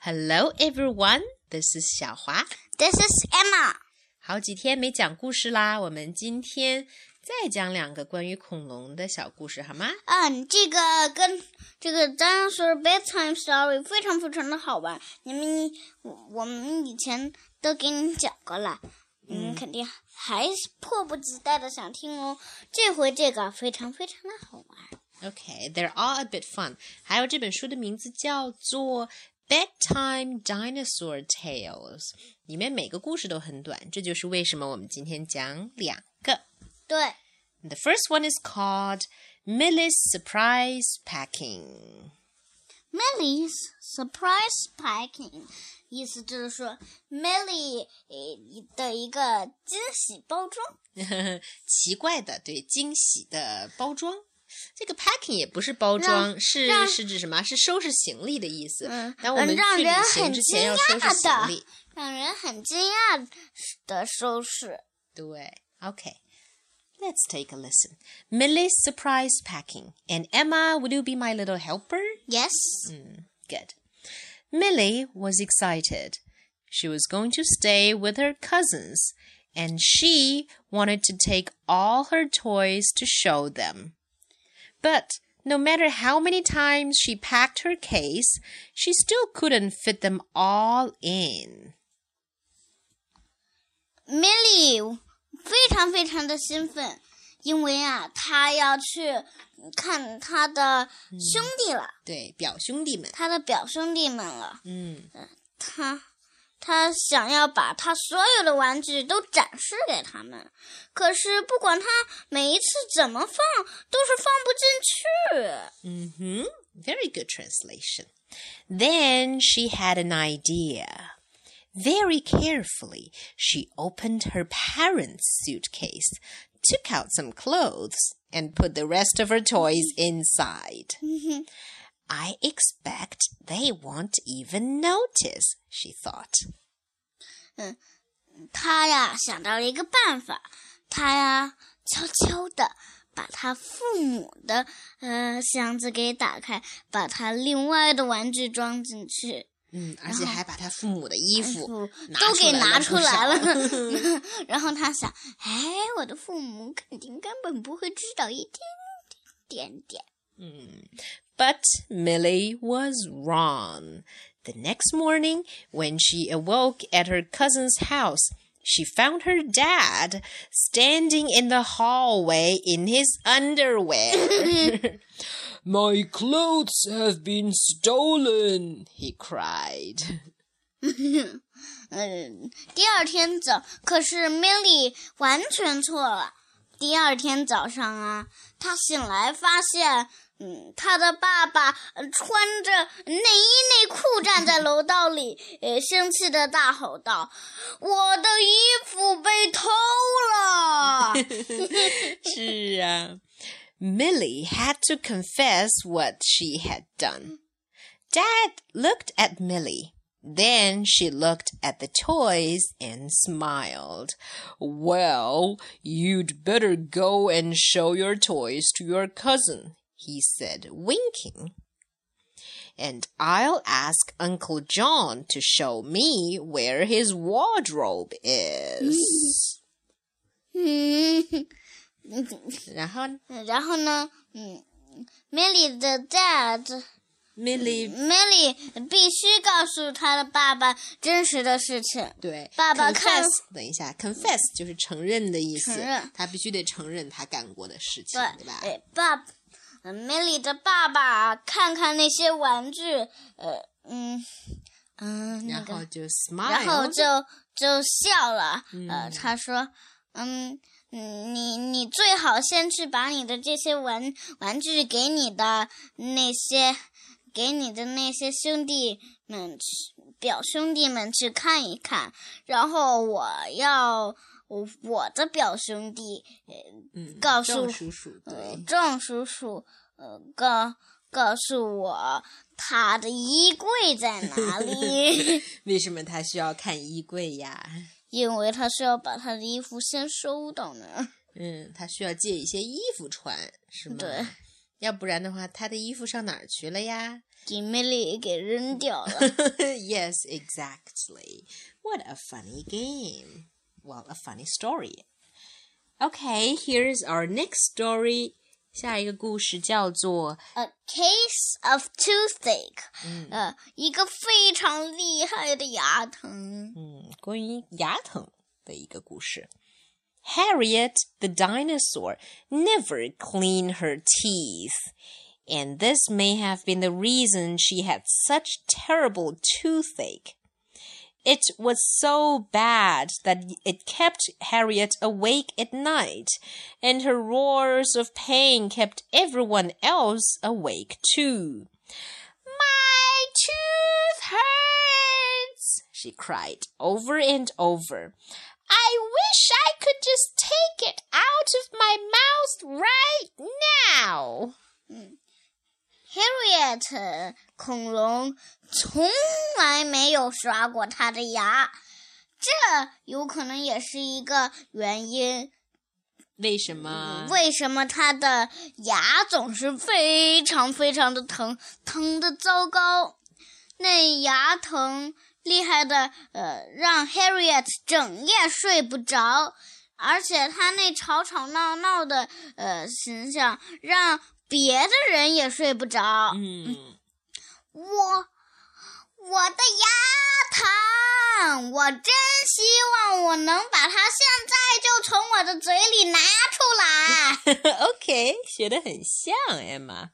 Hello, everyone. This is 小华。This is Emma. 好几天没讲故事啦，我们今天再讲两个关于恐龙的小故事，好吗？嗯，这个跟这个 dinosaur bedtime story 非常非常的好玩。你们我我们以前都给你们讲过了，你们肯定还是迫不及待的想听哦。这回这个非常非常的好玩。Okay, they're all a bit fun. 还有这本书的名字叫做 Bedtime Dinosaur Tales》里面每个故事都很短，这就是为什么我们今天讲两个。对，The first one is called Milly's Surprise Packing。Milly's Surprise Packing 意思就是说 Milly 的一个惊喜包装，奇怪的，对，惊喜的包装。这个 packing 也不是包装，是是指什么？是收拾行李的意思。嗯，当我们去旅行之前要收拾行李，让人很惊讶的收拾。对，OK。Let's take a listen. Milly's surprise packing. And Emma, will you be my little helper? Yes. Mm, good. Milly was excited. She was going to stay with her cousins, and she wanted to take all her toys to show them. But no matter how many times she packed her case, she still couldn't fit them all in. Milly 非常非常的兴奋，因为啊，她要去看她的兄弟了，嗯、对表兄弟们，她的表兄弟们了。嗯，她他想要把他所有的玩具都展示给他们，可是不管他每一次怎么放，都是放不进去。嗯哼，very good translation. Then she had an idea. Very carefully, she opened her parents' suitcase, took out some clothes, and put the rest of her toys inside. Mm-hmm. I expect they won't even notice, she thought. 嗯她呀想到了一个办法，她呀悄悄的把她父母的呃箱子给打开，把她另外的玩具装进去，嗯，而且还把他父母的衣服都给拿出出来了。然后他想，哎，我的父母肯定根本不会知道一丁点点。Hmm. But Milly was wrong. The next morning, when she awoke at her cousin's house, she found her dad standing in the hallway in his underwear. My clothes have been stolen, he cried. 嗯，第二天早，可是 Milly 完全错了。第二天早上啊，她醒来发现嗯，他的爸爸穿着内衣内裤站在楼道里，呃，生气的大吼道：“我的衣服被偷了！” 是啊，Milly had to confess what she had done. Dad looked at Milly, Then she looked at the toys and smiled. Well, you'd better go and show your toys to your cousin, he said, winking. And I'll ask Uncle John to show me where his wardrobe is. 然后，然后呢？嗯，Milly 的 dad。Milly Milly 必须告诉他的爸爸真实的事情。对，爸爸看。Confess, 等一下，confess 呃，Milly 的爸爸看看那些玩具，呃，嗯嗯，那个，然后就 smile，然后就就笑了。呃，他说，嗯。嗯，你你最好先去把你的这些玩玩具给你的那些给你的那些兄弟们去表兄弟们去看一看，然后我要我我的表兄弟呃嗯，告诉郑叔叔，呃对，郑叔叔呃告告诉我他的衣柜在哪里 为什么他需要看衣柜呀？因为他是要把他的衣服先收到那儿。嗯，他需要借一些衣服穿，是吗？对，要不然的话，他的衣服上哪儿去了呀？给米莉给扔掉了。yes, exactly. What a funny game. well, a funny story. Okay, here's our next story. 下一个故事叫做《A Case of Toothache." 呃，一个非常厉害的牙疼。嗯，关于牙疼的一个故事。Harriet mm. uh, the dinosaur never cleaned her teeth, and this may have been the reason she had such terrible toothache. It was so bad that it kept Harriet awake at night, and her roars of pain kept everyone else awake too. My tooth hurts, she cried over and over. I wish I could just take it out of my mouth right now. Harriet 恐龙从来没有刷过它的牙，这有可能也是一个原因。为什么？为什么它的牙总是非常非常的疼，疼的糟糕？那牙疼厉害的，呃，让 Harriet 整夜睡不着，而且他那吵吵闹闹的，呃，形象让别的人也睡不着。嗯，我我的牙疼，我真希望我能把它现在就从我的嘴里拿出来。okay, 学的很像 Emma.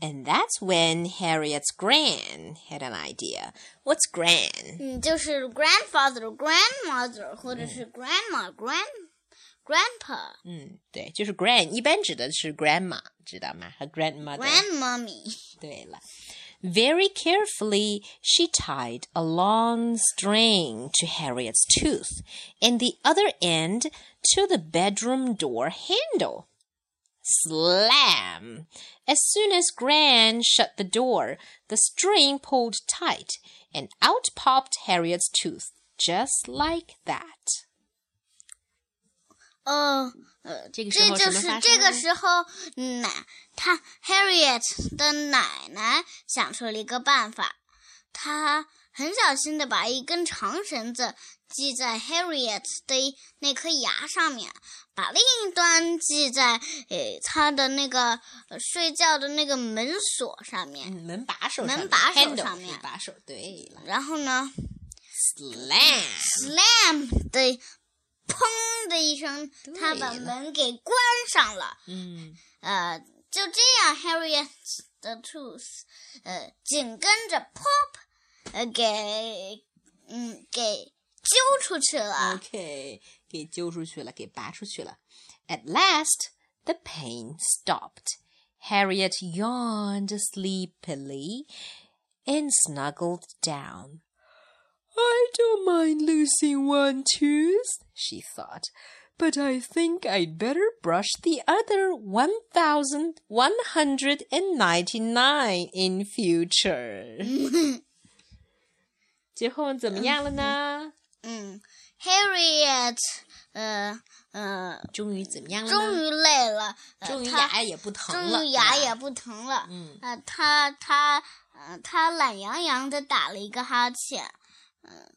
And that's when Harriet's gran had an idea. What's gran? 嗯，就是 grandfather、grandmother 或者是 grandma、grand、grandpa。嗯，对，就是 grand，一般指的是 grandma，知道吗？和 grandmother。Grandmommy。对了。Very carefully, she tied a long string to Harriet's tooth and the other end to the bedroom door handle. Slam! As soon as Gran shut the door, the string pulled tight and out popped Harriet's tooth, just like that. 哦，呃，这个时这就是这个时候，奶他 Harriet 的奶奶想出了一个办法，她很小心的把一根长绳子系在 Harriet 的那颗牙上面，把另一端系在呃她的那个、呃、睡觉的那个门锁上面，嗯，门把手上面，门把手上面是把手，对了然后呢，slam。，slam 的砰的一声，他把门给关上了。嗯，呃，就这样，Harriet the Tooth，呃，紧跟着 Pop，呃，给，嗯，给揪出去了。OK，给揪出去了，给拔出去了。At last, the pain stopped. Harriet yawned sleepily and snuggled down. I don't mind losing one tooth, she thought, but I think I'd better brush the other 1,199 in future. 最后怎么样了呢？嗯，Harriet，呃呃，终于怎么样了？终于累了，终于牙也不疼了，终于牙也不疼了。嗯，呃，他他呃他懒洋洋的打了一个哈欠。嗯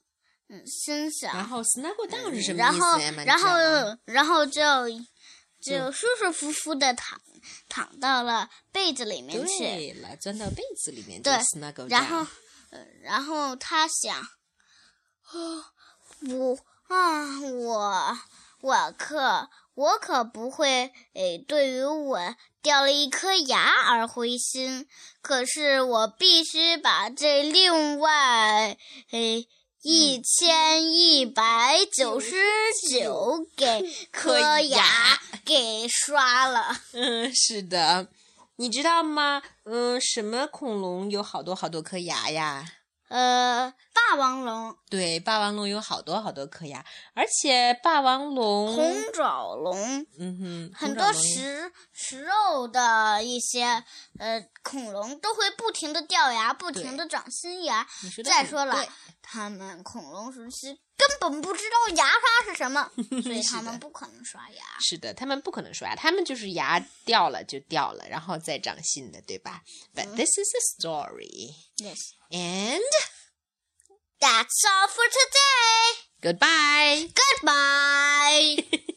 嗯，心想。然后 snuggle down 是什么然后意思呀？然后然后然后就就舒舒服服的躺躺到了被子里面去。对了，钻到被子里面就对 snuggle 然后然后他想，哦，我啊，我我可我可不会诶，对于我掉了一颗牙而灰心。可是我必须把这另外诶一千一百九十九给颗颗牙牙给刷了。嗯，是的，你知道吗？嗯，什么恐龙有好多好多颗牙呀？呃，霸霸王龙。对，霸王龙有好多好多颗牙，而且霸王龙、红爪龙，嗯哼，很多食食肉的一些呃恐龙都会不停的掉牙，不停的长新牙。再说了，他们恐龙时期根本不知道牙刷是什么，所以他们不可能刷牙。是的，他们不可能刷牙，他们就是牙掉了就掉了，然后再长新的，对吧？But this is a story. Yes. And That's all for today. Goodbye. Goodbye.